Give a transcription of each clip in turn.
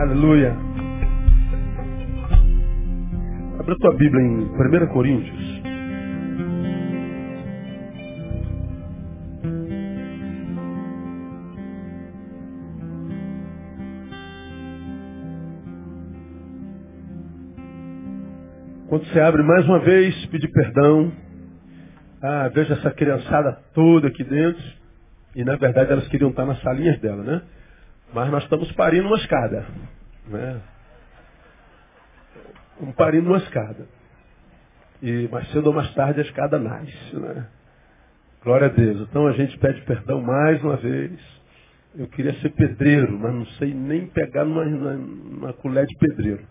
Aleluia. Abra tua Bíblia em 1 Coríntios. Quando você abre mais uma vez, pedir perdão. Ah, veja essa criançada toda aqui dentro. E na verdade elas queriam estar nas salinhas dela, né? Mas nós estamos parindo uma escada. Né? Estamos parindo uma escada. E mais cedo ou mais tarde a escada nasce. Né? Glória a Deus. Então a gente pede perdão mais uma vez. Eu queria ser pedreiro, mas não sei nem pegar numa, numa colher de pedreiro.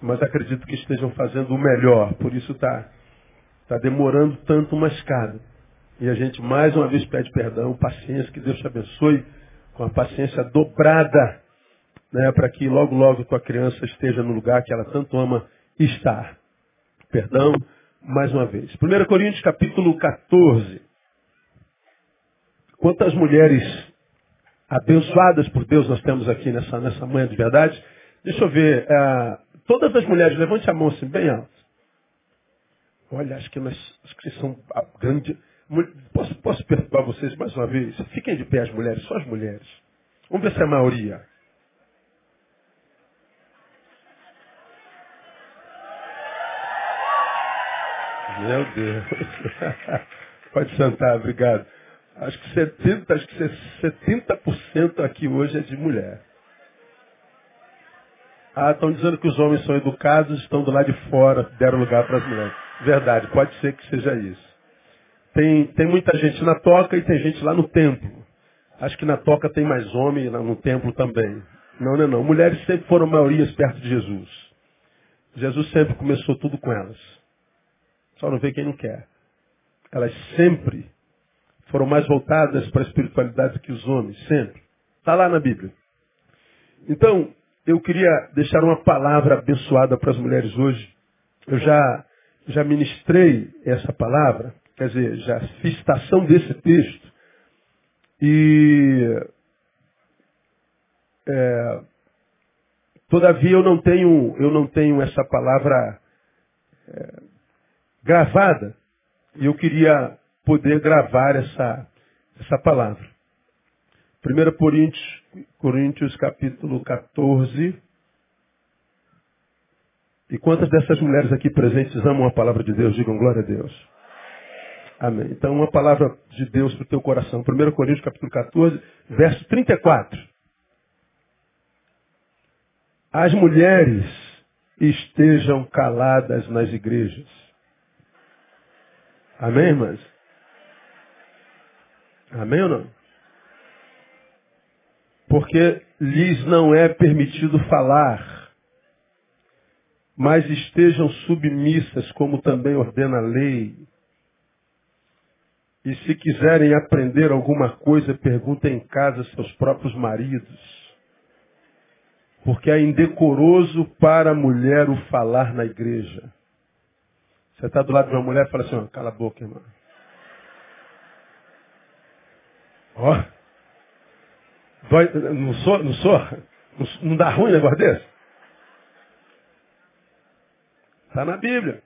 Mas acredito que estejam fazendo o melhor. Por isso está tá demorando tanto uma escada. E a gente mais uma vez pede perdão, paciência, que Deus te abençoe com a paciência dobrada, né, para que logo, logo tua criança esteja no lugar que ela tanto ama estar. Perdão, mais uma vez. 1 Coríntios capítulo 14. Quantas mulheres abençoadas por Deus nós temos aqui nessa, nessa manhã de verdade? Deixa eu ver. Uh, todas as mulheres, levante a mão assim, bem alto. Olha, acho que nós acho que são a grande. Posso, posso perturbar vocês mais uma vez? Fiquem de pé as mulheres, só as mulheres. Vamos ver se é a maioria. Meu Deus. Pode sentar, obrigado. Acho que 70%, acho que 70% aqui hoje é de mulher. Ah, estão dizendo que os homens são educados, estão do lado de fora, deram lugar para as mulheres. Verdade, pode ser que seja isso. Tem, tem muita gente na toca e tem gente lá no templo. Acho que na toca tem mais homem lá no templo também. Não, não, não. Mulheres sempre foram maiorias perto de Jesus. Jesus sempre começou tudo com elas. Só não vê quem não quer. Elas sempre foram mais voltadas para a espiritualidade que os homens, sempre. Está lá na Bíblia. Então, eu queria deixar uma palavra abençoada para as mulheres hoje. Eu já, já ministrei essa palavra Quer dizer, já fiz citação desse texto. E é, todavia eu não tenho, eu não tenho essa palavra é, gravada. E eu queria poder gravar essa, essa palavra. 1 Coríntios, Coríntios capítulo 14. E quantas dessas mulheres aqui presentes amam a palavra de Deus? Digam glória a Deus. Amém. Então, uma palavra de Deus para o teu coração. 1 Coríntios capítulo 14, verso 34. As mulheres estejam caladas nas igrejas. Amém, irmãs? Amém ou não? Porque lhes não é permitido falar, mas estejam submissas, como também ordena a lei. E se quiserem aprender alguma coisa, perguntem em casa seus próprios maridos. Porque é indecoroso para a mulher o falar na igreja. Você está do lado de uma mulher e fala assim, ó, cala a boca, irmão. Ó. Não sou, não sou? Não, não dá ruim um negócio desse? Está na Bíblia.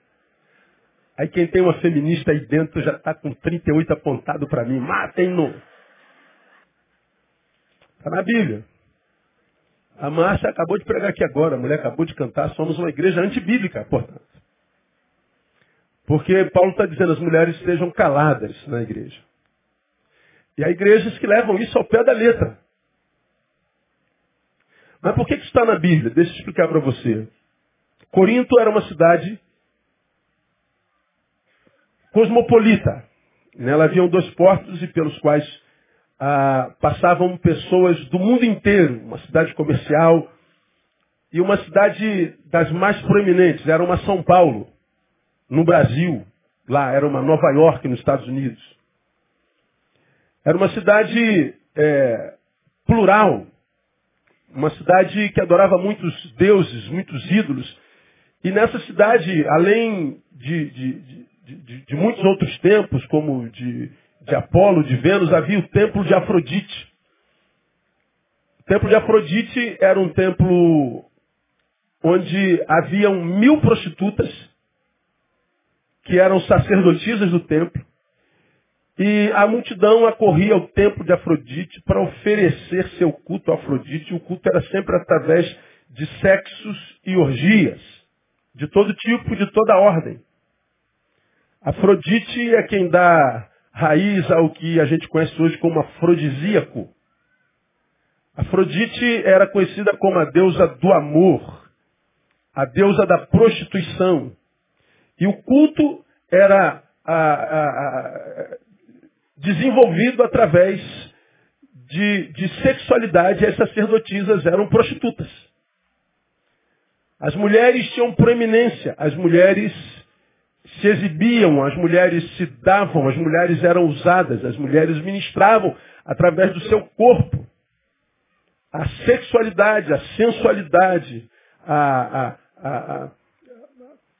Aí quem tem uma feminista aí dentro já está com 38 apontado para mim. Matem-no. Está na Bíblia. A Márcia acabou de pregar aqui agora, a mulher acabou de cantar, somos uma igreja antibíblica, portanto. Porque Paulo está dizendo as mulheres estejam caladas na igreja. E há igrejas que levam isso ao pé da letra. Mas por que isso está na Bíblia? Deixa eu explicar para você. Corinto era uma cidade cosmopolita. Nela haviam dois portos e pelos quais ah, passavam pessoas do mundo inteiro, uma cidade comercial e uma cidade das mais proeminentes, era uma São Paulo, no Brasil, lá era uma Nova York, nos Estados Unidos. Era uma cidade é, plural, uma cidade que adorava muitos deuses, muitos ídolos. E nessa cidade, além de, de, de, de, muitos outros templos, como de, de Apolo, de Vênus, havia o templo de Afrodite. templo de Afrodite era um templo onde haviam mil prostitutas, que eram sacerdotisas do templo, e a multidão acorria ao templo de Afrodite para oferecer seu culto a Afrodite. O culto era sempre através de sexos e orgias, de todo tipo, de toda ordem. Afrodite é quem dá raiz ao que a gente conhece hoje como afrodisíaco. Afrodite era conhecida como a deusa do amor, a deusa da prostituição. E o culto era a, a, a, desenvolvido através de, de sexualidade. As sacerdotisas eram prostitutas. As mulheres tinham proeminência, as mulheres se exibiam, as mulheres se davam, as mulheres eram usadas, as mulheres ministravam através do seu corpo. A sexualidade, a sensualidade, a, a, a,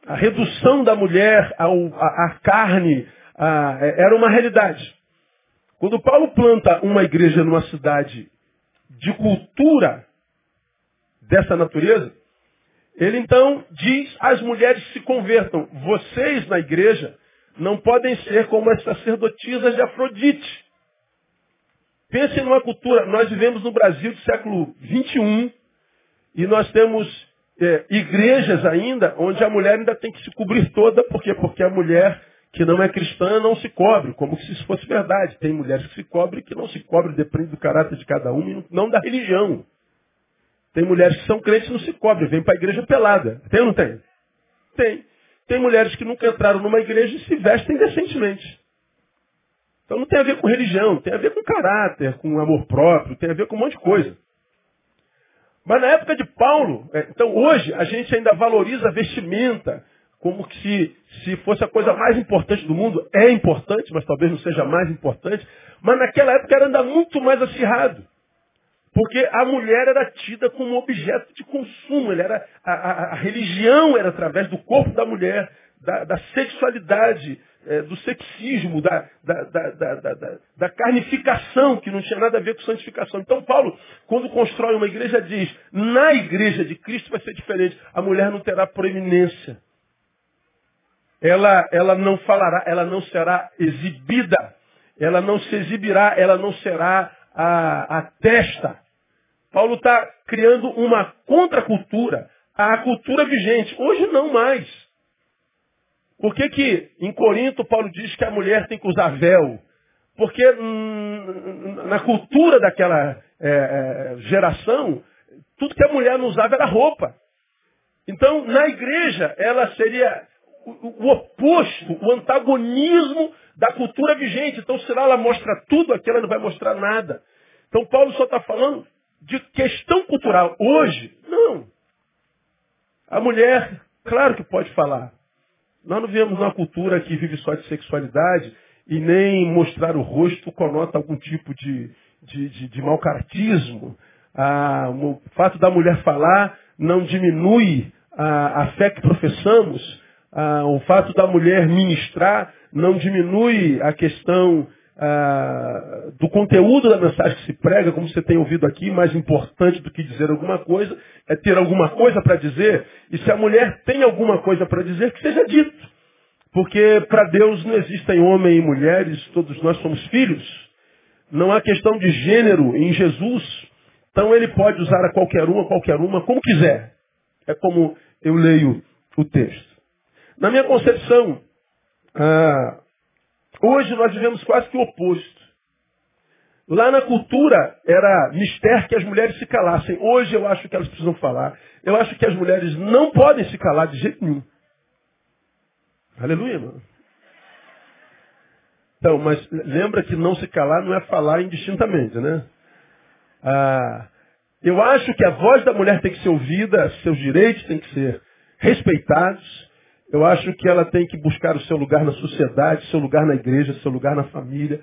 a redução da mulher à carne era uma realidade. Quando Paulo planta uma igreja numa cidade de cultura dessa natureza, ele então diz às mulheres que se convertam, vocês na igreja não podem ser como as sacerdotisas de Afrodite. Pensem numa cultura, nós vivemos no Brasil do século XXI e nós temos é, igrejas ainda onde a mulher ainda tem que se cobrir toda, por quê? Porque a mulher que não é cristã não se cobre, como se isso fosse verdade. Tem mulheres que se cobrem que não se cobrem, depende do caráter de cada um e não da religião. Tem mulheres que são crentes e não se cobrem, vêm para a igreja pelada. Tem ou não tem? Tem. Tem mulheres que nunca entraram numa igreja e se vestem decentemente. Então não tem a ver com religião, tem a ver com caráter, com amor próprio, tem a ver com um monte de coisa. Mas na época de Paulo, é, então hoje a gente ainda valoriza a vestimenta, como se, se fosse a coisa mais importante do mundo. É importante, mas talvez não seja mais importante. Mas naquela época era ainda muito mais acirrado. Porque a mulher era tida como objeto de consumo. Era, a, a, a religião era através do corpo da mulher, da, da sexualidade, é, do sexismo, da, da, da, carnificação, que não tinha nada a ver com santificação. Então Paulo, quando constrói uma igreja, diz, na igreja de Cristo vai ser diferente. A mulher não terá proeminência ela, ela não falará, ela não será exibida, ela não se exibirá, ela não será a, a testa. Paulo está criando uma contracultura à cultura vigente. Hoje não mais. Por que, que em Corinto Paulo diz que a mulher tem que usar véu? Porque hum, na cultura daquela é, é, geração, tudo que a mulher não usava era roupa. Então, na igreja, ela seria o, oposto, o antagonismo da cultura vigente. Então, se lá ela mostra tudo, aqui ela não vai mostrar nada. Então, Paulo só está falando de questão cultural. Hoje, não. A mulher, claro que pode falar. Nós não vivemos numa cultura que vive só de sexualidade e nem mostrar o rosto conota algum tipo de, de, de, de malcaratismo. Ah, o fato da mulher falar não diminui a, a fé que professamos, ah, o fato da mulher ministrar não diminui a questão ah, do conteúdo da mensagem que se prega, como você tem ouvido aqui, mais importante do que dizer alguma coisa, é ter alguma coisa para dizer. E se a mulher tem alguma coisa para dizer, que seja dito. Porque para Deus não existem homem e mulheres, todos nós somos filhos. Não há questão de gênero em Jesus. Então ele pode usar a qualquer uma, qualquer uma, como quiser. É como eu leio o texto. Na minha concepção, ah, hoje nós vivemos quase que o oposto. Lá na cultura era mistério que as mulheres se calassem. Hoje eu acho que elas precisam falar. Eu acho que as mulheres não podem se calar de jeito nenhum. Aleluia, mano. Então, mas lembra que não se calar não é falar indistintamente, né? Ah, eu acho que a voz da mulher tem que ser ouvida, seus direitos têm que ser respeitados. Eu acho que ela tem que buscar o seu lugar na sociedade, seu lugar na igreja, seu lugar na família.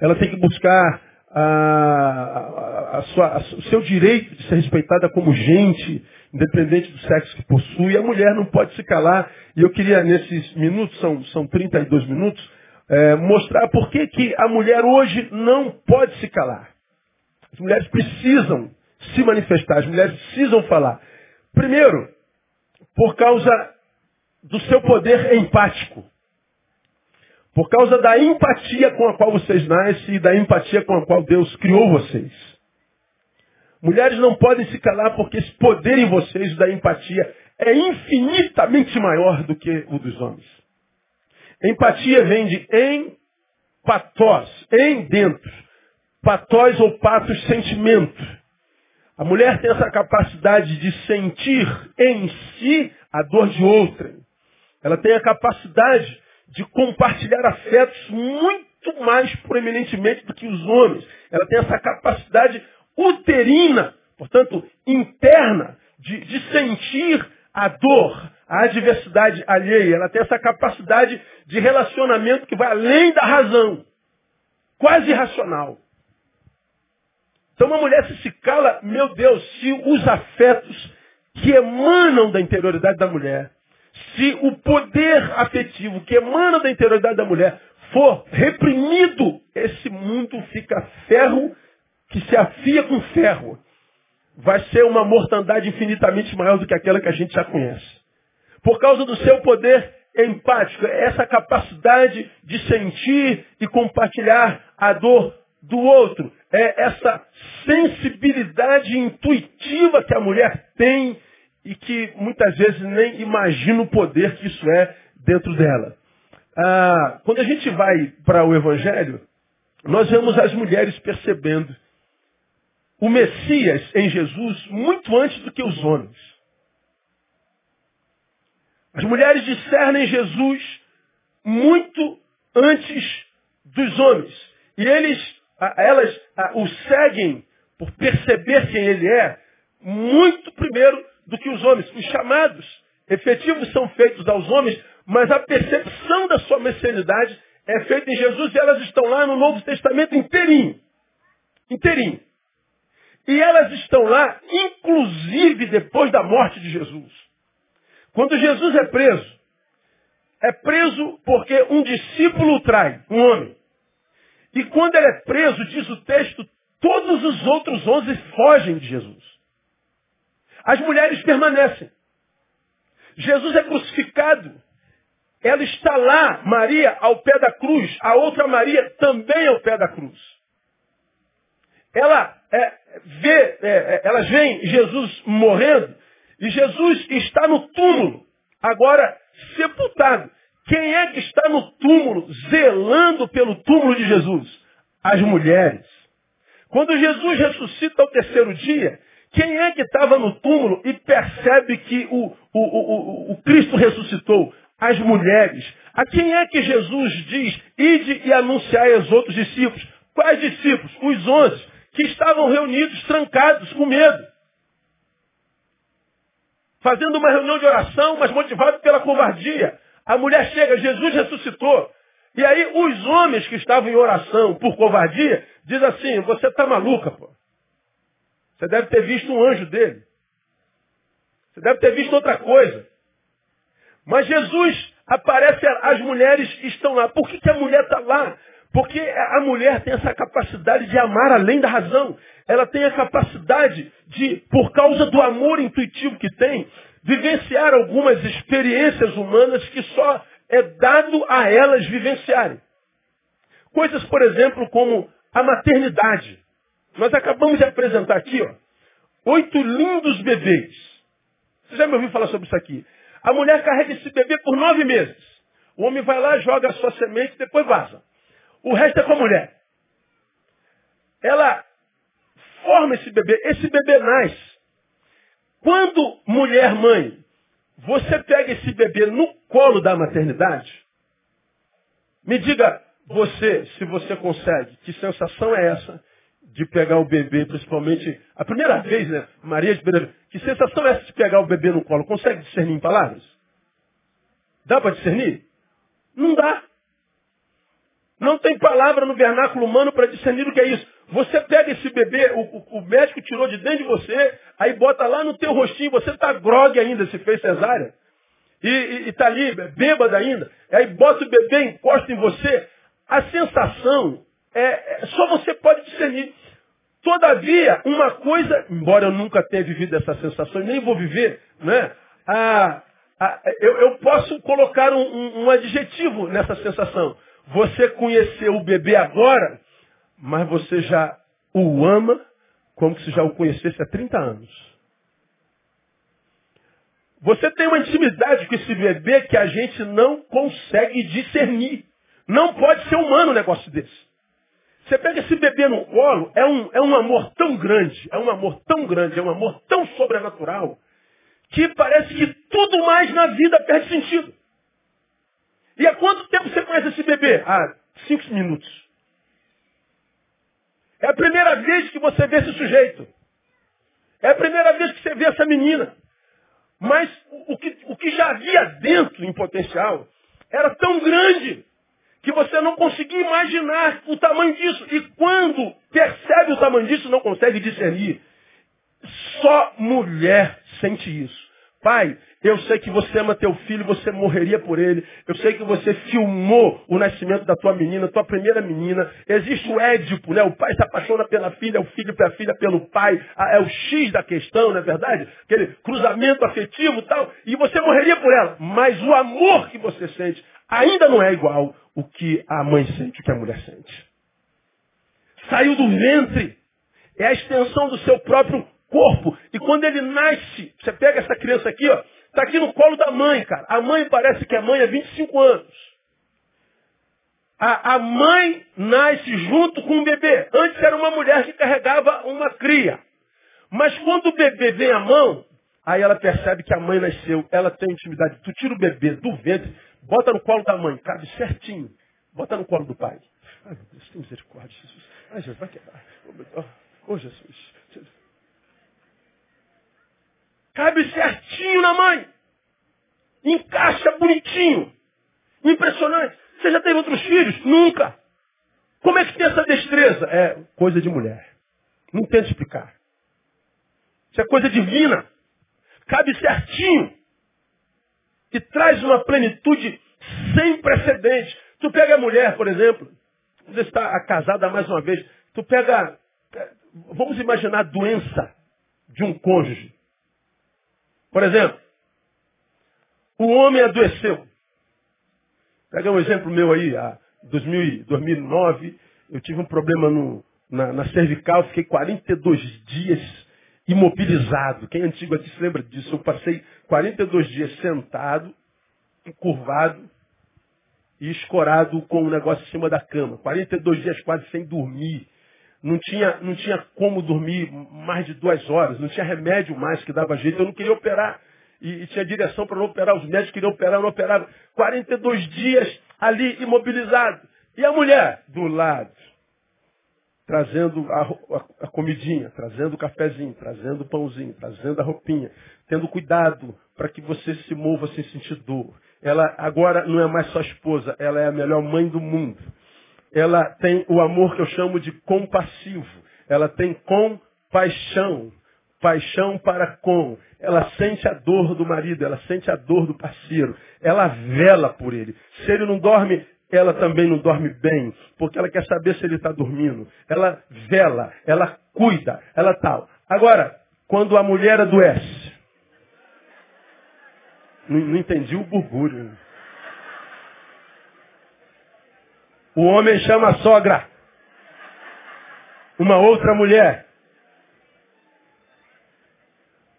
Ela tem que buscar a, a, a sua, o seu direito de ser respeitada como gente, independente do sexo que possui. A mulher não pode se calar. E eu queria, nesses minutos, são, são 32 minutos, é, mostrar por que, que a mulher hoje não pode se calar. As mulheres precisam se manifestar, as mulheres precisam falar. Primeiro, por causa do seu poder empático. Por causa da empatia com a qual vocês nascem e da empatia com a qual Deus criou vocês. Mulheres não podem se calar porque esse poder em vocês da empatia é infinitamente maior do que o dos homens. Empatia vem de em patós, em dentro. Patós ou patos, sentimento. A mulher tem essa capacidade de sentir em si a dor de outra. Ela tem a capacidade de compartilhar afetos muito mais proeminentemente do que os homens. Ela tem essa capacidade uterina, portanto, interna, de, de sentir a dor, a adversidade alheia. Ela tem essa capacidade de relacionamento que vai além da razão, quase irracional. Então uma mulher se se cala, meu Deus, se os afetos que emanam da interioridade da mulher se o poder afetivo que emana da interioridade da mulher for reprimido, esse mundo fica ferro que se afia com ferro. Vai ser uma mortandade infinitamente maior do que aquela que a gente já conhece. Por causa do seu poder empático, essa capacidade de sentir e compartilhar a dor do outro, é essa sensibilidade intuitiva que a mulher tem e que muitas vezes nem imagina o poder que isso é dentro dela. Ah, quando a gente vai para o Evangelho, nós vemos as mulheres percebendo o Messias em Jesus muito antes do que os homens. As mulheres discernem Jesus muito antes dos homens. E eles, elas o seguem por perceber quem ele é, muito primeiro do que os homens. Os chamados efetivos são feitos aos homens, mas a percepção da sua messianidade é feita em Jesus e elas estão lá no Novo Testamento inteirinho. Inteirinho. E elas estão lá, inclusive depois da morte de Jesus. Quando Jesus é preso, é preso porque um discípulo o trai, um homem. E quando ele é preso, diz o texto, todos os outros onze fogem de Jesus. As mulheres permanecem. Jesus é crucificado. Ela está lá, Maria, ao pé da cruz. A outra Maria também ao pé da cruz. Ela é, vê, é, é elas veem Jesus morrendo e Jesus está no túmulo, agora sepultado. Quem é que está no túmulo, zelando pelo túmulo de Jesus? As mulheres. Quando Jesus ressuscita ao terceiro dia, quem é que estava no túmulo e percebe que o, o, o, o, Cristo ressuscitou? As mulheres. A quem é que Jesus diz, ide e anunciai aos outros discípulos? Quais discípulos? Os onze, que estavam reunidos, trancados, com medo. Fazendo uma reunião de oração, mas motivados pela covardia. A mulher chega, Jesus ressuscitou. E aí os homens que estavam em oração por covardia, diz assim, você está maluca, pô. Você deve ter visto um anjo dele. Você deve ter visto outra coisa. Mas Jesus aparece, as mulheres estão lá. Por que, que a mulher está lá? Porque a mulher tem essa capacidade de amar além da razão. Ela tem a capacidade de, por causa do amor intuitivo que tem, vivenciar algumas experiências humanas que só é dado a elas vivenciarem. Coisas, por exemplo, como a maternidade. Nós acabamos de apresentar aqui, ó, oito lindos bebês. Você já me ouviu falar sobre isso aqui? A mulher carrega esse bebê por nove meses. O homem vai lá, joga a sua semente e depois vaza. O resto é com a mulher. Ela forma esse bebê. Esse bebê nasce. Quando mulher mãe, você pega esse bebê no colo da maternidade, me diga você, se você consegue, que sensação é essa de pegar o bebê, principalmente a primeira vez, né? Maria de Beira. Que sensação é essa de pegar o bebê no colo? Consegue discernir em palavras? Dá para discernir? Não dá. Não tem palavra no vernáculo humano para discernir o que é isso. Você pega esse bebê, o, o, médico tirou de dentro de você, aí bota lá no teu rostinho, você está grogue ainda, se fez cesárea. E está ali, bêbado ainda. Aí bota o bebê, encosta em você. A sensação é, é, só você pode discernir. Todavia, uma coisa, embora eu nunca tenha vivido essa sensação, nem vou viver, né? Ah, ah, eu, eu, posso colocar um, um, um adjetivo nessa sensação. Você conheceu o bebê agora, mas você já o ama como se já o conhecesse há 30 anos. Você tem uma intimidade com esse bebê que a gente não consegue discernir. Não pode ser humano um negócio desse. Você pega esse bebê no colo, é um, é um amor tão grande, é um amor tão grande, é um amor tão sobrenatural, que parece que tudo mais na vida perde sentido. E há quanto tempo você conhece esse bebê? Ah, cinco minutos. É a primeira vez que você vê esse sujeito. É a primeira vez que você vê essa menina. Mas o que, o que já havia dentro em potencial era tão grande que você não conseguia imaginar o tamanho disso. E quando percebe o tamanho disso, não consegue discernir. Só mulher sente isso. Pai, eu sei que você ama teu filho, você morreria por ele. Eu sei que você filmou o nascimento da tua menina, tua primeira menina. Existe o Édipo, né? O pai se apaixona pela filha, o filho pela filha pelo pai. Ah, é o X da questão, não é verdade? Aquele cruzamento afetivo e tal. E você morreria por ela. Mas o amor que você sente ainda não é igual o que a mãe sente, o que a mulher sente. Saiu do ventre. É a extensão do seu próprio corpo. E quando ele nasce, você pega essa criança aqui, ó, tá aqui no colo da mãe, cara. A mãe parece que é mãe há 25 anos. A, a mãe nasce junto com o bebê. Antes era uma mulher que carregava uma cria. Mas quando o bebê vem à mão, aí ela percebe que a mãe nasceu. Ela tem intimidade. Tu tira o bebê do ventre, bota no colo da mãe, cabe certinho. Bota no colo do pai. Ai, meu Deus, tem misericórdia, Jesus. Ai, Jesus, vai quebrar. Oh, oh Jesus. Cabe certinho na mãe. Encaixa bonitinho. Impressionante. Você já teve outros filhos? Nunca. Como é que tem essa destreza? É coisa de mulher. Não tenta explicar. Isso é coisa divina. Cabe certinho. E traz uma plenitude sem precedentes. Tu pega a mulher, por exemplo, você está casada mais uma vez, tu pega, é, vamos imaginar a doença de um cônjuge. Por exemplo, o homem adoeceu. Pega um exemplo meu aí, a 2009, eu tive um problema no, na, na cervical, fiquei 42 dias imobilizado. Quem é antigo aqui se lembra disso? Eu passei 42 dias sentado, encurvado e escorado com um negócio em cima da cama. 42 dias quase sem dormir. Não tinha, não tinha como dormir mais de duas horas, não tinha remédio mais que dava jeito, eu não queria operar. E, e tinha direção para não operar, os médicos queriam operar, não operavam. 42 dias ali imobilizado. E a mulher do lado, trazendo a, a, a, comidinha, trazendo o cafezinho, trazendo o pãozinho, trazendo a roupinha, tendo cuidado para que você se mova sem sentir dor. Ela agora não é mais sua esposa, ela é a melhor mãe do mundo ela tem o amor que eu chamo de compassivo. Ela tem compaixão. Paixão para com. Ela sente a dor do marido, ela sente a dor do parceiro. Ela vela por ele. Se ele não dorme, ela também não dorme bem, porque ela quer saber se ele está dormindo. Ela vela, ela cuida, ela tal. Agora, quando a mulher adoece, não, não entendi o burbúrio. O homem chama a sogra. Uma outra mulher.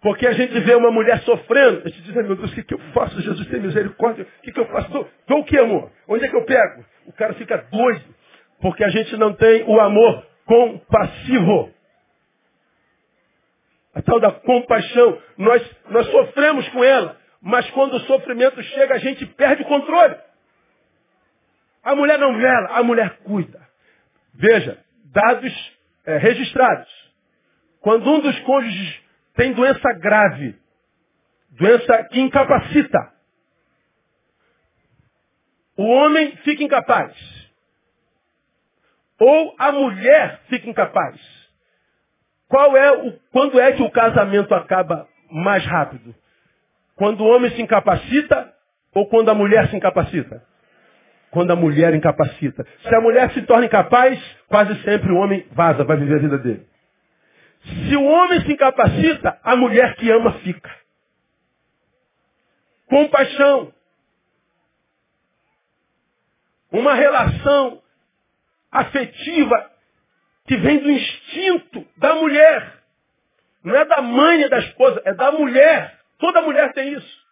Porque a gente vê uma mulher sofrendo, a gente diz, meu Deus, o que, que eu faço? Jesus tem misericórdia. O que, que eu faço? Dou, o que, amor? Onde é que eu pego? O cara fica doido. Porque a gente não tem o amor compassivo. A tal da compaixão. Nós, nós sofremos com ela. Mas quando o sofrimento chega, a gente perde o controle. A mulher não vela, a mulher cuida. Veja, dados é, registrados. Quando um dos cônjuges tem doença grave, doença que incapacita, o homem fica incapaz. Ou a mulher fica incapaz. Qual é o, quando é que o casamento acaba mais rápido? Quando o homem se incapacita ou quando a mulher se incapacita? quando a mulher incapacita. Se a mulher se torna incapaz, quase sempre o homem vaza, vai viver a vida dele. Se o homem se incapacita, a mulher que ama fica. Compaixão. Uma relação afetiva que vem do instinto da mulher. Não é da mãe e da esposa, é da mulher. Toda mulher tem isso.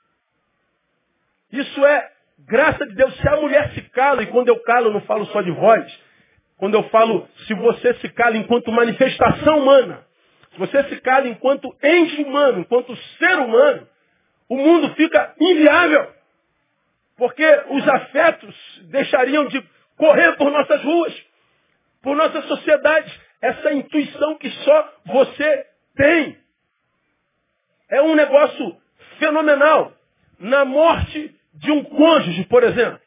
Isso é graça de Deus. Se a mulher se cala, e quando eu calo eu não falo só de voz, quando eu falo se você se cala enquanto manifestação humana, se você se cala enquanto ente humano, enquanto ser humano, o mundo fica inviável. Porque os afetos deixariam de correr por nossas ruas, por nossa sociedade. Essa intuição que só você tem. É um negócio fenomenal. Na morte de um cônjuge, por exemplo.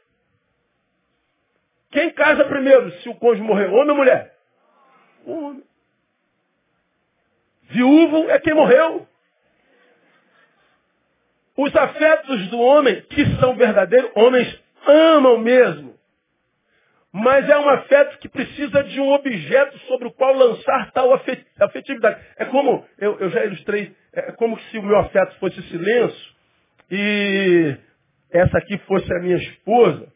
Quem casa primeiro se o cônjuge morrer? Homem ou mulher? Homem. Viúvo é quem morreu. Os afetos do homem, que são verdadeiros, homens amam mesmo. Mas é um afeto que precisa de um objeto sobre o qual lançar tal afetividade. É como, eu, eu já ilustrei, é como se o meu afeto fosse silêncio e essa aqui fosse a minha esposa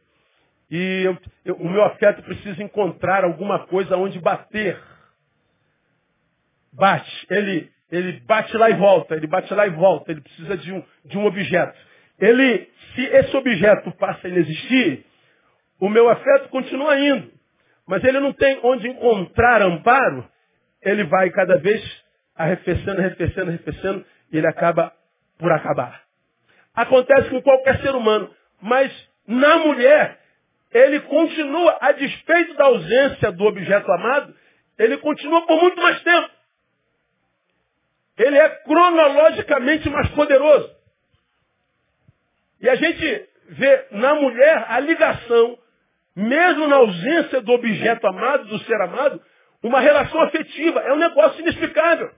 e eu, eu, o meu afeto precisa encontrar alguma coisa onde bater. Bate. Ele, ele bate lá e volta, ele bate lá e volta, ele precisa de um, de um objeto. Ele, se esse objeto passa a inexistir, o meu afeto continua indo. Mas ele não tem onde encontrar amparo, ele vai cada vez arrefecendo, arrefecendo, arrefecendo, e ele acaba por acabar. Acontece com qualquer ser humano. Mas na mulher, ele continua, a despeito da ausência do objeto amado, ele continua por muito mais tempo. Ele é cronologicamente mais poderoso. E a gente vê na mulher a ligação, mesmo na ausência do objeto amado, do ser amado, uma relação afetiva. É um negócio inexplicável.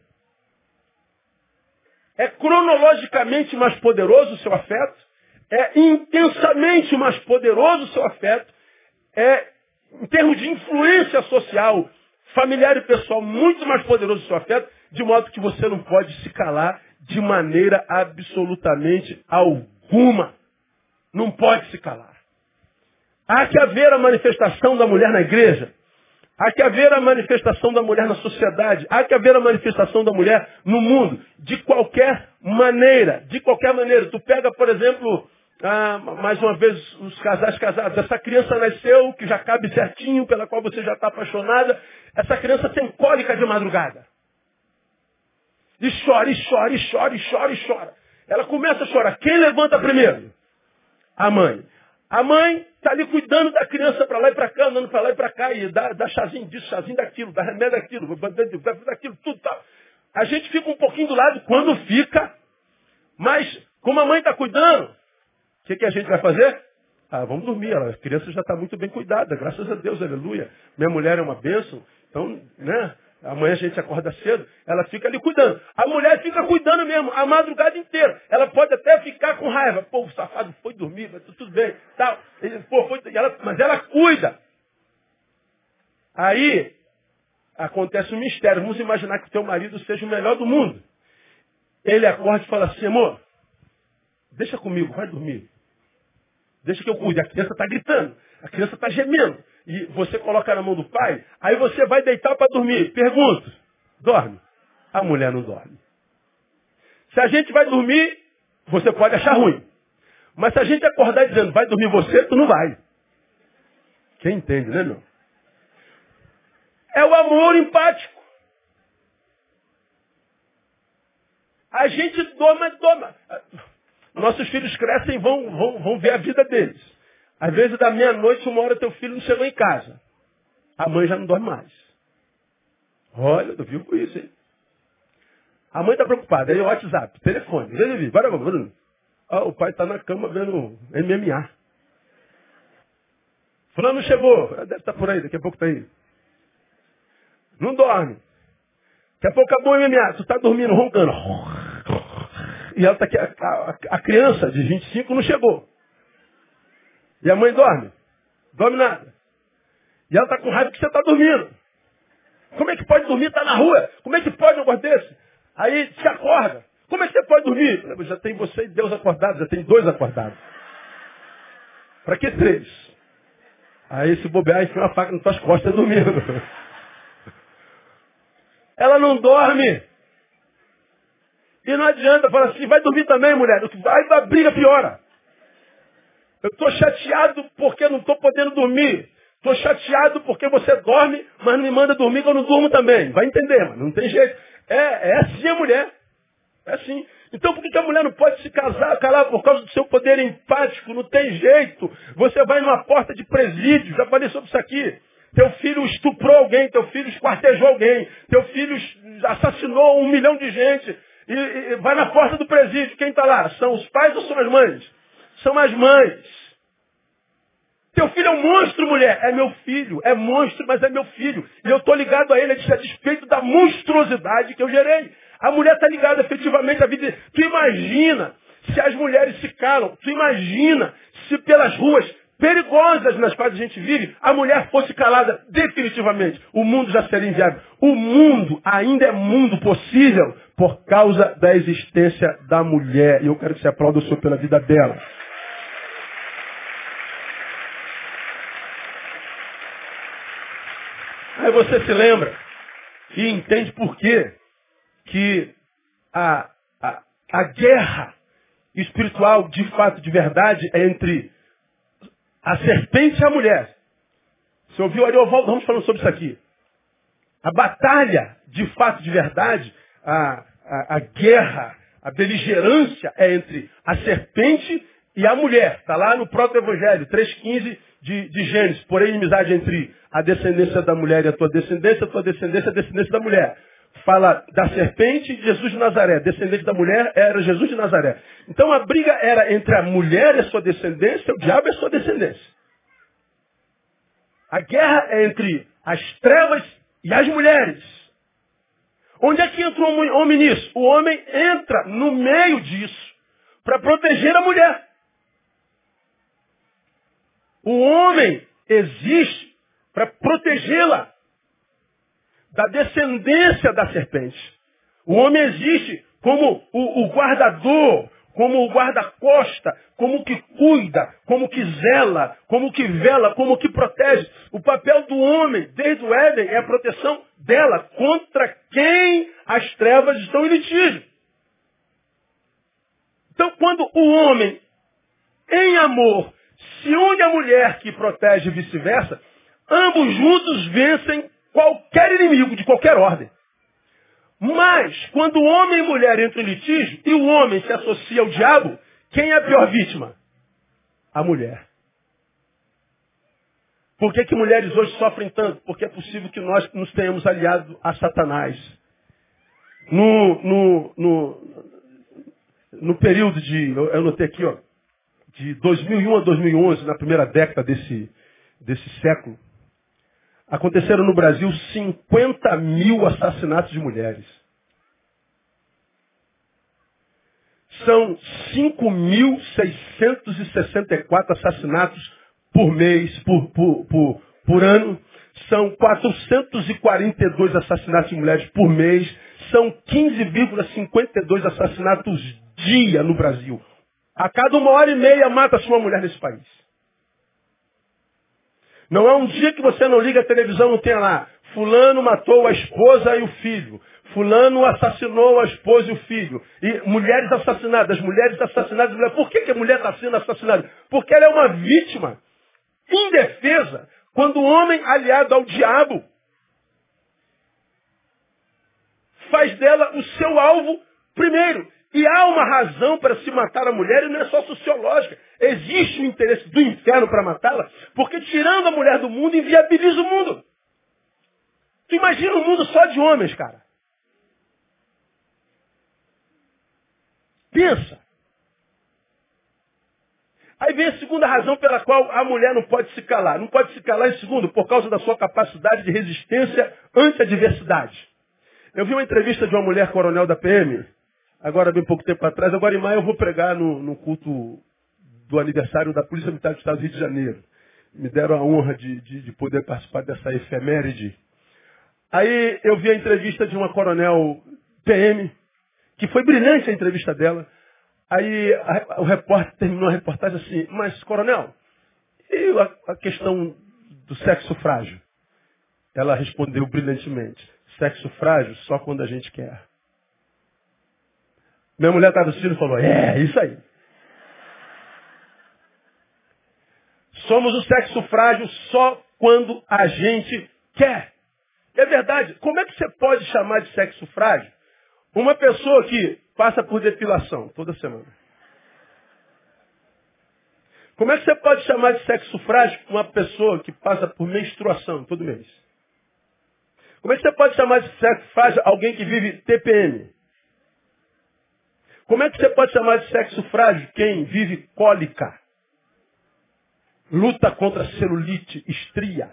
É cronologicamente mais poderoso o seu afeto, é intensamente mais poderoso o seu afeto, é, em termos de influência social, familiar e pessoal, muito mais poderoso o seu afeto, de modo que você não pode se calar de maneira absolutamente alguma. Não pode se calar. Há que haver a manifestação da mulher na igreja. Há que haver a manifestação da mulher na sociedade. Há que haver a manifestação da mulher no mundo. De qualquer maneira. De qualquer maneira. Tu pega, por exemplo, ah, mais uma vez, os casais casados. Essa criança nasceu, que já cabe certinho, pela qual você já está apaixonada. Essa criança tem cólica de madrugada. E chora, e chora, e chora, e chora, e chora. Ela começa a chorar. Quem levanta primeiro? A mãe. A mãe está ali cuidando da criança para lá e para cá, andando para lá e para cá, e dá, dá chazinho disso, chazinho daquilo, dá remédio daquilo, daquilo, tudo tal. A gente fica um pouquinho do lado quando fica, mas como a mãe está cuidando, o que, que a gente vai fazer? Ah, vamos dormir. A criança já está muito bem cuidada, graças a Deus, aleluia. Minha mulher é uma bênção, então, né? Amanhã a gente acorda cedo, ela fica ali cuidando. A mulher fica cuidando mesmo, a madrugada inteira. Ela pode até ficar com raiva. Pô, o safado foi dormir, mas tudo bem. Tal. Pô, foi, ela, mas ela cuida. Aí acontece um mistério. Vamos imaginar que o teu marido seja o melhor do mundo. Ele acorda e fala assim, amor, deixa comigo, vai dormir. Deixa que eu cuide. A criança está gritando, a criança está gemendo e você coloca na mão do pai, aí você vai deitar para dormir. Pergunto, dorme? A mulher não dorme. Se a gente vai dormir, você pode achar ruim. Mas se a gente acordar dizendo, vai dormir você, tu não vai. Quem entende, né, meu? É o amor empático. A gente doma, doma. Nossos filhos crescem e vão, vão, vão ver a vida deles. Às vezes da meia-noite, uma hora, teu filho não chegou em casa. A mãe já não dorme mais. Olha, eu vivo isso, hein? A mãe está preocupada. Aí o WhatsApp, telefone. Vem, vem, vai, vai, ah, o pai está na cama vendo MMA. Fulano chegou. Deve estar tá por aí, daqui a pouco está aí. Não dorme. Daqui a pouco acabou o MMA. Tu está dormindo, roncando. E ela tá aqui, a, a, a criança de 25 não chegou. E a mãe dorme? Dorme nada. E ela está com raiva que você está dormindo. Como é que pode dormir? Está na rua. Como é que pode um negócio desse? Aí se acorda. Como é que você pode dormir? Já tem você e Deus acordados, já tem dois acordados. Para que três? Aí se bobear, enfia uma faca nas tuas costas dormindo. Ela não dorme. E não adianta falar assim, vai dormir também, mulher. Vai, a briga piora. Eu estou chateado porque não estou podendo dormir. Estou chateado porque você dorme, mas não me manda dormir que eu não durmo também. Vai entender, mano. Não tem jeito. É, é assim a mulher. É assim. Então por que a mulher não pode se casar, calar por causa do seu poder empático? Não tem jeito. Você vai numa porta de presídio, já falei sobre isso aqui. Teu filho estuprou alguém, teu filho esquartejou alguém, teu filho assassinou um milhão de gente. E, e vai na porta do presídio, quem está lá? São os pais ou são as mães? São as mães. Teu filho é um monstro, mulher. É meu filho. É monstro, mas é meu filho. E eu estou ligado a ele a despeito da monstruosidade que eu gerei. A mulher está ligada efetivamente à vida. Tu imagina se as mulheres se calam. Tu imagina se pelas ruas perigosas nas quais a gente vive, a mulher fosse calada definitivamente. O mundo já seria inviável. O mundo ainda é mundo possível por causa da existência da mulher. E eu quero que você aplaude o Senhor pela vida dela. Aí você se lembra e entende por quê que a, a, a guerra espiritual, de fato, de verdade, é entre a serpente e a mulher. Você ouviu Ariovaldo vamos falando sobre isso aqui. A batalha, de fato, de verdade, a, a, a guerra, a beligerância é entre a serpente e a mulher. Está lá no próprio Evangelho, 3,15 de, de Gênesis. Porém, inimizade entre a descendência da mulher e a tua descendência, a tua descendência e a descendência da mulher. Fala da serpente e Jesus de Nazaré. Descendente da mulher era Jesus de Nazaré. Então a briga era entre a mulher e a sua descendência, o diabo e a sua descendência. A guerra é entre as trevas e as mulheres. Onde é que entra o homem nisso? O homem entra no meio disso para proteger a mulher. O homem existe para protegê-la da descendência da serpente. O homem existe como o, o guardador, como o guarda-costa, como que cuida, como que zela, como que vela, como que protege. O papel do homem, desde o Éden, é a proteção dela contra quem as trevas estão em litígio. Então, quando o homem, em amor, se une à mulher que protege e vice-versa, ambos juntos vencem qualquer inimigo de qualquer ordem. Mas, quando o homem e mulher entram em litígio e o homem se associa ao diabo, quem é a pior vítima? A mulher. Por que, que mulheres hoje sofrem tanto? Porque é possível que nós nos tenhamos aliado a Satanás. No, no, no, no período de, eu anotei aqui, ó, de 2001 a 2011, na primeira década desse, desse século, aconteceram no Brasil 50 mil assassinatos de mulheres. São 5.664 assassinatos por mês, por, por, por, por ano. São 442 assassinatos de mulheres por mês. São 15,52 assassinatos dia no Brasil. A cada uma hora e meia mata-se uma mulher nesse país. Não há um dia que você não liga a televisão, não tem lá. Fulano matou a esposa e o filho. Fulano assassinou a esposa e o filho. E mulheres assassinadas, mulheres assassinadas. Mulheres... Por que, que a mulher está sendo assassinada? Porque ela é uma vítima indefesa quando o homem aliado ao diabo faz dela o seu alvo primeiro. E há uma razão para se matar a mulher e não é só sociológica. Existe o interesse do inferno para matá-la, porque tirando a mulher do mundo, inviabiliza o mundo. Tu imagina um mundo só de homens, cara. Pensa. Aí vem a segunda razão pela qual a mulher não pode se calar. Não pode se calar, em segundo, por causa da sua capacidade de resistência ante a adversidade. Eu vi uma entrevista de uma mulher coronel da PM, agora bem pouco tempo atrás. Agora em maio eu vou pregar no, no culto do aniversário da Polícia Militar do Estado do Rio de Janeiro. Me deram a honra de, de, de poder participar dessa efeméride. Aí eu vi a entrevista de uma coronel PM, que foi brilhante a entrevista dela. Aí a, o repórter terminou a reportagem assim, mas coronel, e a, a questão do sexo frágil? Ela respondeu brilhantemente, sexo frágil só quando a gente quer. Minha mulher estava assistindo e falou, é, isso aí. Somos o sexo frágil só quando a gente quer. É verdade. Como é que você pode chamar de sexo frágil uma pessoa que passa por depilação toda semana? Como é que você pode chamar de sexo frágil uma pessoa que passa por menstruação todo mês? Como é que você pode chamar de sexo frágil alguém que vive TPM? Como é que você pode chamar de sexo frágil quem vive cólica? Luta contra celulite, estria.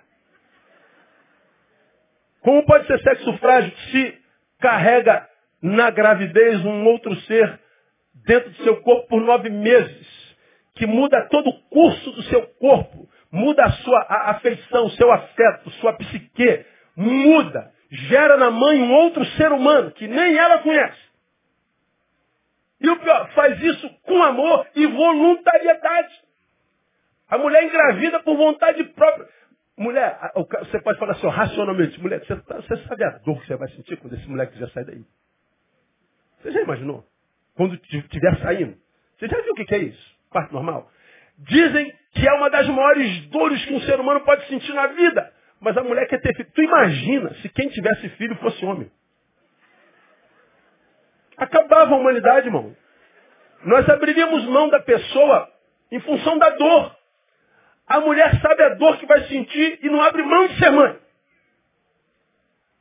Como pode ser sexo frágil se carrega na gravidez um outro ser dentro do seu corpo por nove meses, que muda todo o curso do seu corpo, muda a sua afeição, seu afeto, sua psique, muda, gera na mãe um outro ser humano que nem ela conhece. E o pior, faz isso com amor e voluntariedade. A mulher engravida por vontade própria. Mulher, você pode falar assim, racionalmente, mulher, você, tá, você sabe a dor que você vai sentir quando esse moleque já sai daí? Você já imaginou? Quando estiver saindo. Você já viu o que é isso? Parte normal? Dizem que é uma das maiores dores que um ser humano pode sentir na vida. Mas a mulher quer ter filho. Tu imagina se quem tivesse filho fosse homem. Acabava a humanidade, irmão. Nós abriríamos mão da pessoa em função da dor. A mulher sabe a dor que vai sentir e não abre mão de ser mãe.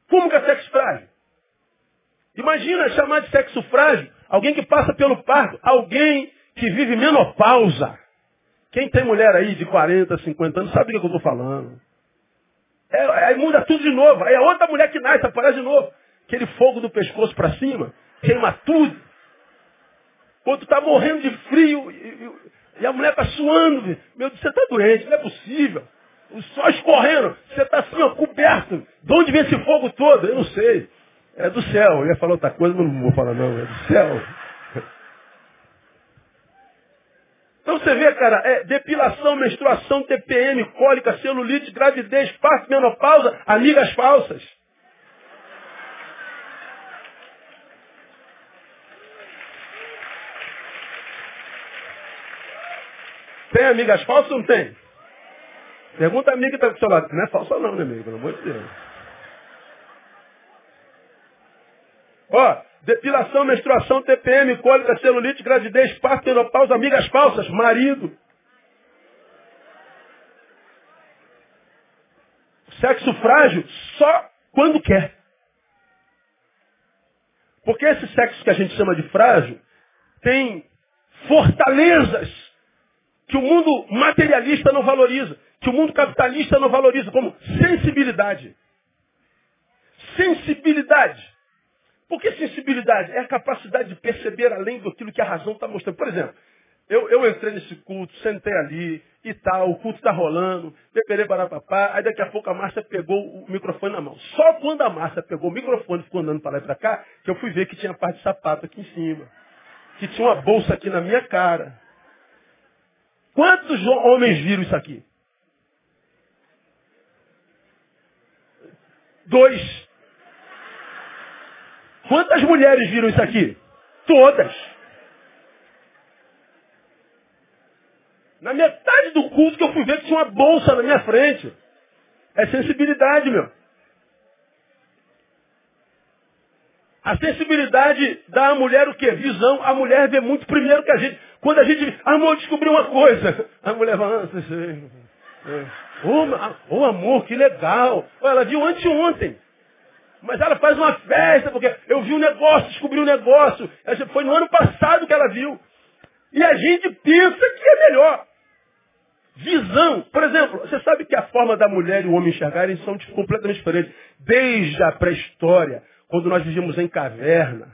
Como que é sexo frágil? Imagina chamar de sexo frágil alguém que passa pelo parto, alguém que vive menopausa. Quem tem mulher aí de 40, 50 anos sabe do que eu estou falando. É, aí muda tudo de novo. Aí a outra mulher que nasce aparece de novo. Aquele fogo do pescoço para cima, queima tudo. Outro está morrendo de frio. E, e a mulher está suando. Meu Deus, você está doente, não é possível. O sol escorrendo, você está assim, ó, coberto. De onde vem esse fogo todo? Eu não sei. É do céu. Eu ia falar outra coisa, mas não vou falar não. É do céu. Então você vê, cara, é depilação, menstruação, TPM, cólica, celulite, gravidez, parto, menopausa, amigas falsas. Tem amigas falsas ou não tem? Pergunta a amiga que está do seu lado. Não é falsa não, né, amigo? Pelo amor de Deus. Ó, depilação, menstruação, TPM, cólica, celulite, gravidez, parto, menopausa, amigas falsas, marido. Sexo frágil só quando quer. Porque esse sexo que a gente chama de frágil tem fortalezas que o mundo materialista não valoriza, que o mundo capitalista não valoriza, como sensibilidade. Sensibilidade. Por que sensibilidade? É a capacidade de perceber além daquilo que a razão está mostrando. Por exemplo, eu, eu, entrei nesse culto, sentei ali e tal, o culto está rolando, peperei para papá, aí daqui a pouco a Márcia pegou o microfone na mão. Só quando a Márcia pegou o microfone e ficou andando para lá e para cá, que eu fui ver que tinha parte de sapato aqui em cima. Que tinha uma bolsa aqui na minha cara. Quantos homens viram isso aqui? Dois. Quantas mulheres viram isso aqui? Todas. Na metade do culto que eu fui ver que tinha uma bolsa na minha frente. É sensibilidade, meu. A sensibilidade dá à mulher o quê? Visão. A mulher vê muito primeiro que a gente. Quando a gente, amor, descobriu uma coisa. A mulher fala, ah, sei, oh, amor, que legal. Ela viu anteontem. Mas ela faz uma festa, porque eu vi um negócio, descobri um negócio. Foi no ano passado que ela viu. E a gente pensa que é melhor. Visão. Por exemplo, você sabe que a forma da mulher e o homem enxergarem são completamente diferentes. Desde a pré-história, quando nós vivíamos em caverna,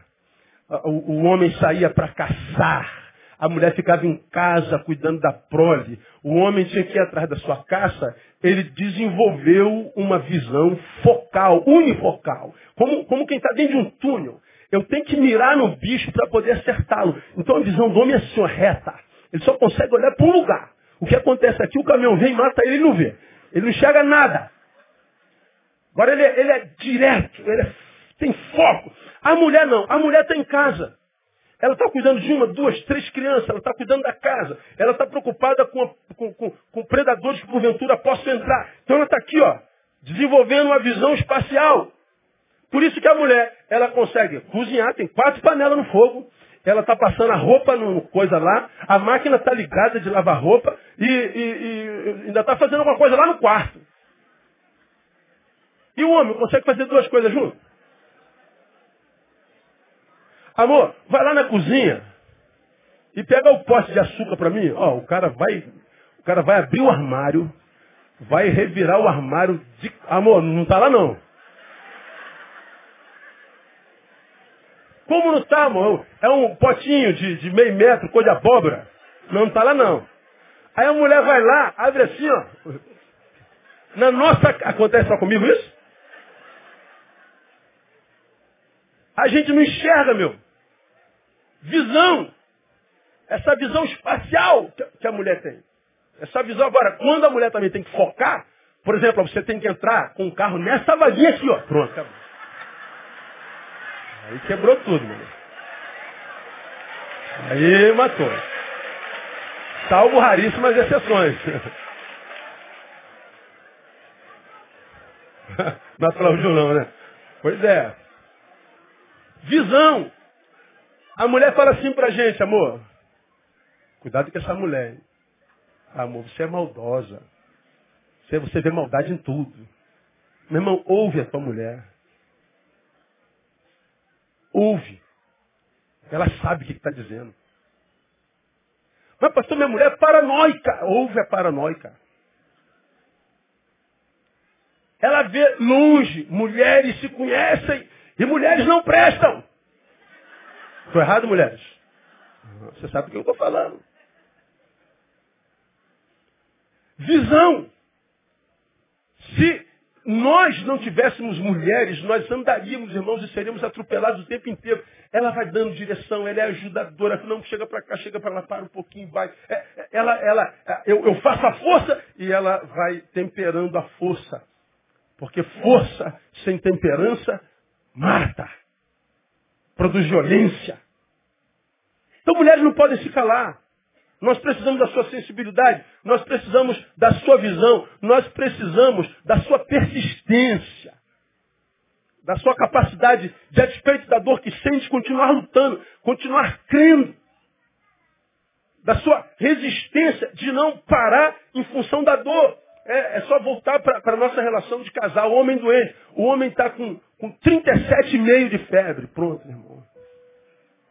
o homem saía para caçar A mulher ficava em casa cuidando da prole. O homem tinha que ir atrás da sua caça. Ele desenvolveu uma visão focal, unifocal. Como, como quem está dentro de um túnel. Eu tenho que mirar no bicho para poder acertá-lo. Então a visão do homem é assim, reta. Ele só consegue olhar para um lugar. O que acontece aqui, o caminhão vem, mata ele, ele não vê. Ele não enxerga nada. Agora ele é, ele é direto, ele é, tem foco. A mulher não, a mulher está em casa. Ela está cuidando de uma, duas, três crianças, ela está cuidando da casa. Ela está preocupada com, com, com, com, predadores que porventura possam entrar. Então ela está aqui, ó, desenvolvendo uma visão espacial. Por isso que a mulher, ela consegue cozinhar, tem quatro panelas no fogo, ela está passando a roupa no coisa lá, a máquina está ligada de lavar roupa e, e, e ainda está fazendo alguma coisa lá no quarto. E o homem consegue fazer duas coisas juntos? Amor, vai lá na cozinha e pega o pote de açúcar para mim. Ó, o cara vai, o cara vai abrir o armário, vai revirar o armário de, amor, não está lá não. Como não está, amor? É um potinho de, de meio metro, cor de abóbora. Não está lá, não. Aí a mulher vai lá, abre assim, ó. Na nossa. Acontece só comigo isso? A gente não enxerga, meu. Visão. Essa visão espacial que a mulher tem. Essa visão agora, quando a mulher também tem que focar, por exemplo, você tem que entrar com o carro nessa vaguinha aqui, ó. Pronto, acabou. Aí quebrou tudo, mano. Aí matou. Salvo raríssimas exceções. não aplaudiu não, né? Pois é. Visão. A mulher fala assim pra gente, amor. Cuidado com essa mulher. Amor, você é maldosa. Você, vê maldade em tudo. Meu irmão, ouve a tua mulher. Ouve. Ela sabe o que está dizendo. Mas, pastor, minha mulher é paranoica. Ouve a paranoica. Ela vê longe, mulheres se conhecem e mulheres não prestam. Estou errado, mulheres? Você sabe o que eu estou falando. Visão. Se nós não tivéssemos mulheres, nós andaríamos, irmãos, e seríamos atropelados o tempo inteiro. Ela vai dando direção, ela é ajudadora, não chega para cá, chega para lá, para um pouquinho, vai. É, é, ela, ela, eu, eu faço a força e ela vai temperando a força. Porque força sem temperança mata, produz violência. Então mulheres não podem se calar. Nós precisamos da sua sensibilidade, nós precisamos da sua visão, nós precisamos da sua persistência, da sua capacidade de, a despeito da dor que sente, continuar lutando, continuar crendo, da sua resistência de não parar em função da dor. É, é só voltar para a nossa relação de casal. O homem doente, o homem está com, com 37,5 de febre. Pronto, irmão.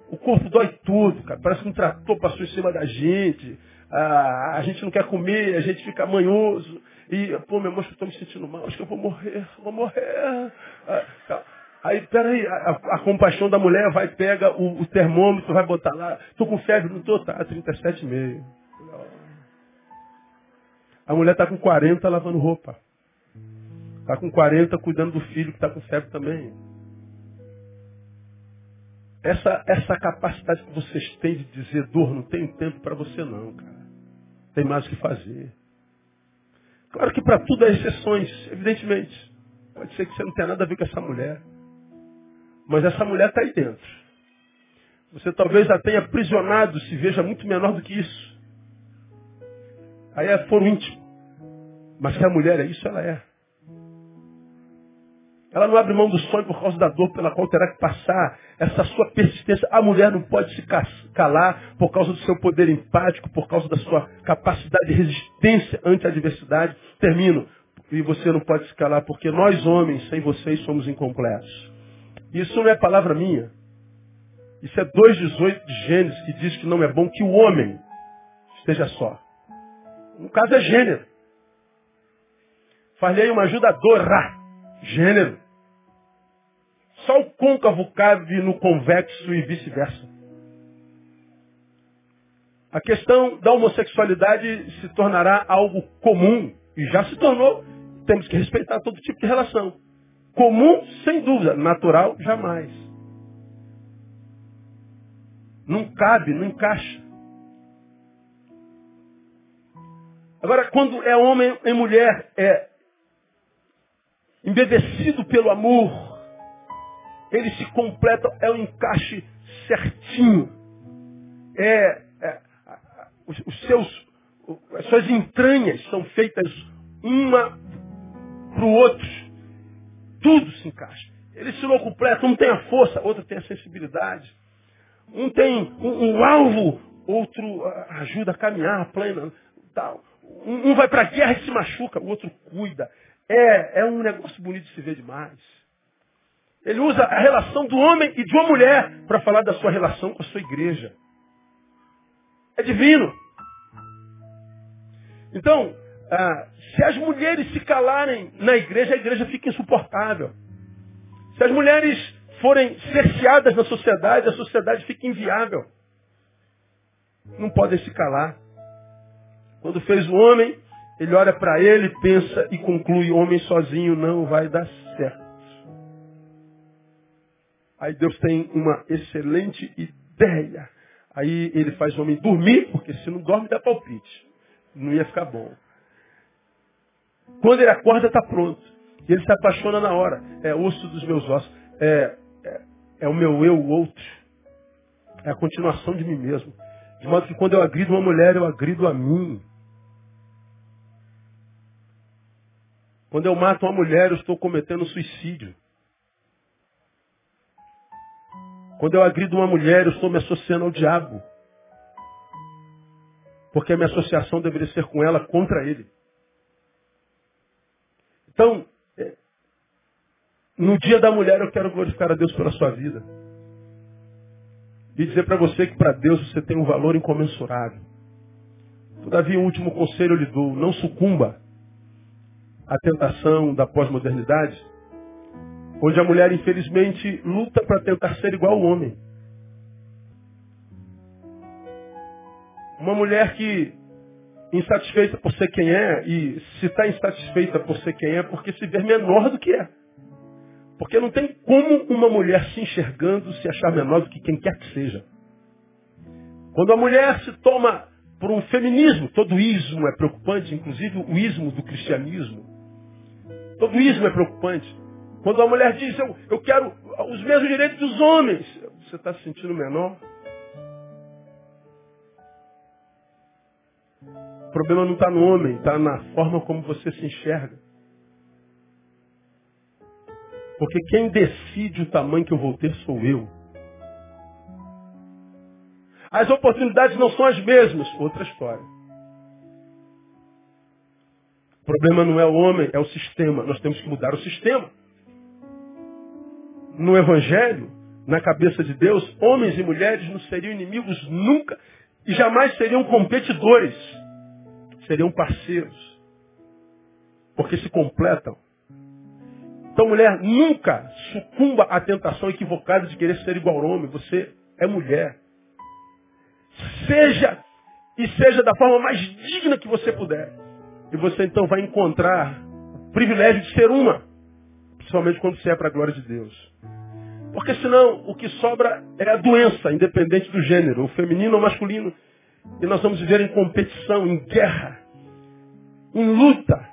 O corpo dói tudo, cara. Parece que um trator passou em cima da gente. Ah, a gente não quer comer, a gente fica manhoso. E, pô, meu irmão, eu estou me sentindo mal, acho que eu vou morrer, vou morrer. Ah, tá. Aí, peraí, a, a, compaixão da mulher vai, pega o, o termômetro, vai botar lá. Estou com febre, não estou, tá, 37,5. A mulher está com 40 lavando roupa. Está com 40 cuidando do filho que está com febre também. Essa, essa capacidade que vocês têm de dizer dor, não tem tempo para você não, cara. Tem mais o que fazer. Claro que para tudo há exceções, evidentemente. Pode ser que você não tenha nada a ver com essa mulher. Mas essa mulher está aí dentro. Você talvez a tenha aprisionado, se veja muito menor do que isso. Aí é foro. Mas se a mulher é isso, ela é. Ela não abre mão do sonho por causa da dor pela qual terá que passar. Essa sua persistência. A mulher não pode se calar por causa do seu poder empático, por causa da sua capacidade de resistência ante a adversidade. Termino. E você não pode se calar porque nós homens, sem vocês, somos incompletos. Isso não é palavra minha. Isso é 2,18 de Gênesis que diz que não é bom que o homem esteja só. No caso é gênero. Falei uma ajudadora. Gênero. Só o côncavo cabe no convexo e vice-versa. A questão da homossexualidade se tornará algo comum, e já se tornou. Temos que respeitar todo tipo de relação. Comum, sem dúvida. Natural, jamais. Não cabe, não encaixa. Agora, quando é homem e mulher, é embevecido pelo amor, ele se completa, é um encaixe certinho. É, é os, os, seus, as suas entranhas são feitas uma para o outro. Tudo se encaixa. Eles se não completam, um tem a força, outro tem a sensibilidade. Um tem um, um alvo, outro ajuda a caminhar, plena, tal. Um, vai para a guerra e se machuca, o outro cuida. É, é um negócio bonito de se ver demais. Ele usa a relação do homem e de uma mulher para falar da sua relação com a sua igreja. É divino. Então, ah, se as mulheres se calarem na igreja, a igreja fica insuportável. Se as mulheres forem cerceadas na sociedade, a sociedade fica inviável. Não podem se calar. Quando fez o homem, ele olha para ele, pensa e conclui: homem sozinho não vai dar certo. Aí Deus tem uma excelente ideia. Aí ele faz o homem dormir, porque se não dorme dá palpite. Não ia ficar bom. Quando ele acorda, está pronto. E ele se apaixona na hora. É osso dos meus ossos. É, é, é o meu eu, o outro. É a continuação de mim mesmo. De modo que quando eu agrido uma mulher, eu agrido a mim. Quando eu mato uma mulher, eu estou cometendo suicídio. Quando eu agrido uma mulher, eu estou me associando ao diabo. Porque a minha associação deveria ser com ela contra ele. Então, é, no dia da mulher eu quero glorificar a Deus pela sua vida. E dizer para você que para Deus você tem um valor incomensurável. Todavia, o último conselho eu lhe dou, não sucumba a tentação da pós-modernidade, onde a mulher, infelizmente, luta para tentar ser igual ao homem. Uma mulher que, insatisfeita por ser quem é, e se está insatisfeita por ser quem é, porque se vê menor do que é. Porque não tem como uma mulher se enxergando se achar menor do que quem quer que seja. Quando a mulher se toma por um feminismo, todo ismo é preocupante, inclusive o ismo do cristianismo. Todo ismo é preocupante. Quando a mulher diz, eu, eu quero os mesmos direitos dos homens, você está se sentindo menor? O problema não está no homem, está na forma como você se enxerga. Porque quem decide o tamanho que eu vou ter sou eu. As oportunidades não são as mesmas, outra história. Problema não é o homem, é o sistema. Nós temos que mudar o sistema. No Evangelho, na cabeça de Deus, homens e mulheres não seriam inimigos nunca e jamais seriam competidores. Seriam parceiros. Porque se completam. Então, mulher, nunca sucumba à tentação equivocada de querer ser igual ao homem. Você é mulher. Seja e seja da forma mais digna que você puder. E você então vai encontrar o privilégio de ser uma. Principalmente quando você é para a glória de Deus. Porque senão o que sobra é a doença, independente do gênero, o feminino ou masculino. E nós vamos viver em competição, em guerra, em luta.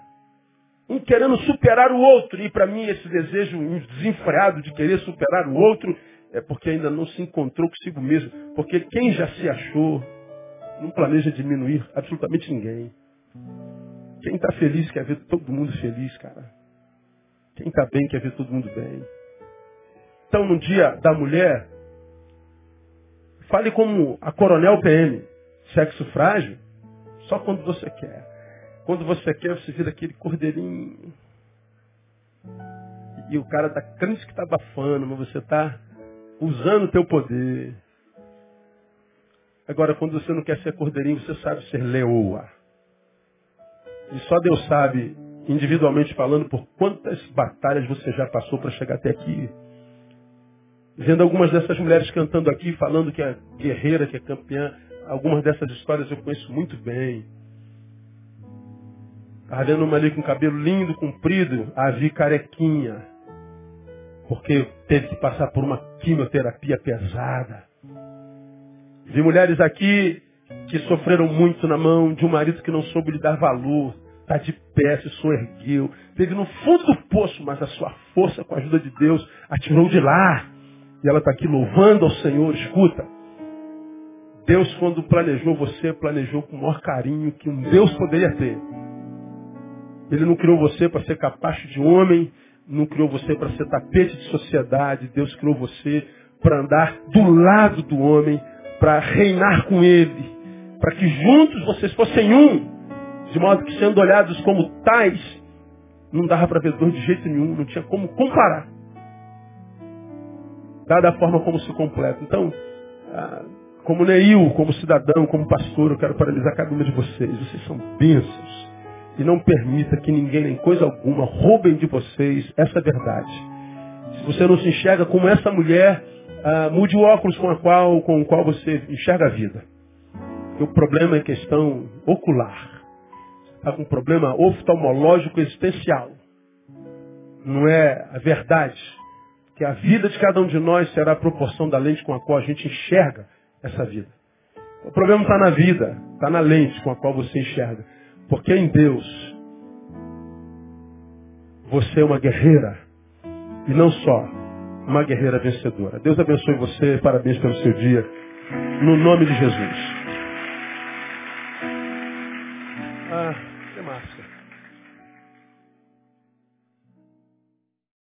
Um querendo superar o outro. E para mim esse desejo desenfreado de querer superar o outro é porque ainda não se encontrou consigo mesmo. Porque quem já se achou não planeja diminuir absolutamente ninguém. Quem está feliz quer ver todo mundo feliz, cara. Quem está bem quer ver todo mundo bem. Então, no dia da mulher, fale como a coronel PM. Sexo frágil, só quando você quer. Quando você quer, você vira aquele cordeirinho. E o cara está crente que está abafando, mas você está usando o teu poder. Agora, quando você não quer ser cordeirinho, você sabe ser leoa. E só Deus sabe, individualmente falando, por quantas batalhas você já passou para chegar até aqui. Vendo algumas dessas mulheres cantando aqui, falando que é guerreira, que é campeã. algumas dessas histórias eu conheço muito bem. Estava vendo uma ali com cabelo lindo, comprido, a vi carequinha. Porque teve que passar por uma quimioterapia pesada. Vi mulheres aqui que sofreram muito na mão de um marido que não soube lhe dar valor. Está de pé, se soergueu. Teve no fundo do poço, mas a sua força, com a ajuda de Deus, a tirou de lá. E ela está aqui louvando ao Senhor. Escuta. Deus, quando planejou você, planejou com o maior carinho que um Deus poderia ter. Ele não criou você para ser capacho de homem, não criou você para ser tapete de sociedade. Deus criou você para andar do lado do homem, para reinar com ele, para que juntos vocês fossem um, de modo que sendo olhados como tais, não dava para ver dois de jeito nenhum, não tinha como comparar. Dada a forma como se completa. Então, ah, como Neil, como cidadão, como pastor, eu quero paralisar cada uma de vocês. Vocês são bênçãos. E não permita que ninguém, nem coisa alguma, roubem de vocês essa verdade. Se você não se enxerga como essa mulher, ah, mude o óculos com, a qual, com o qual você enxerga a vida. Porque o problema é questão ocular. Está com um problema oftalmológico existencial. Não é a verdade. Que a vida de cada um de nós será a proporção da lente com a qual a gente enxerga essa vida. O problema está na vida, está na lente com a qual você enxerga. Porque em Deus, você é uma guerreira. E não só uma guerreira vencedora. Deus abençoe você, parabéns pelo seu dia. No nome de Jesus.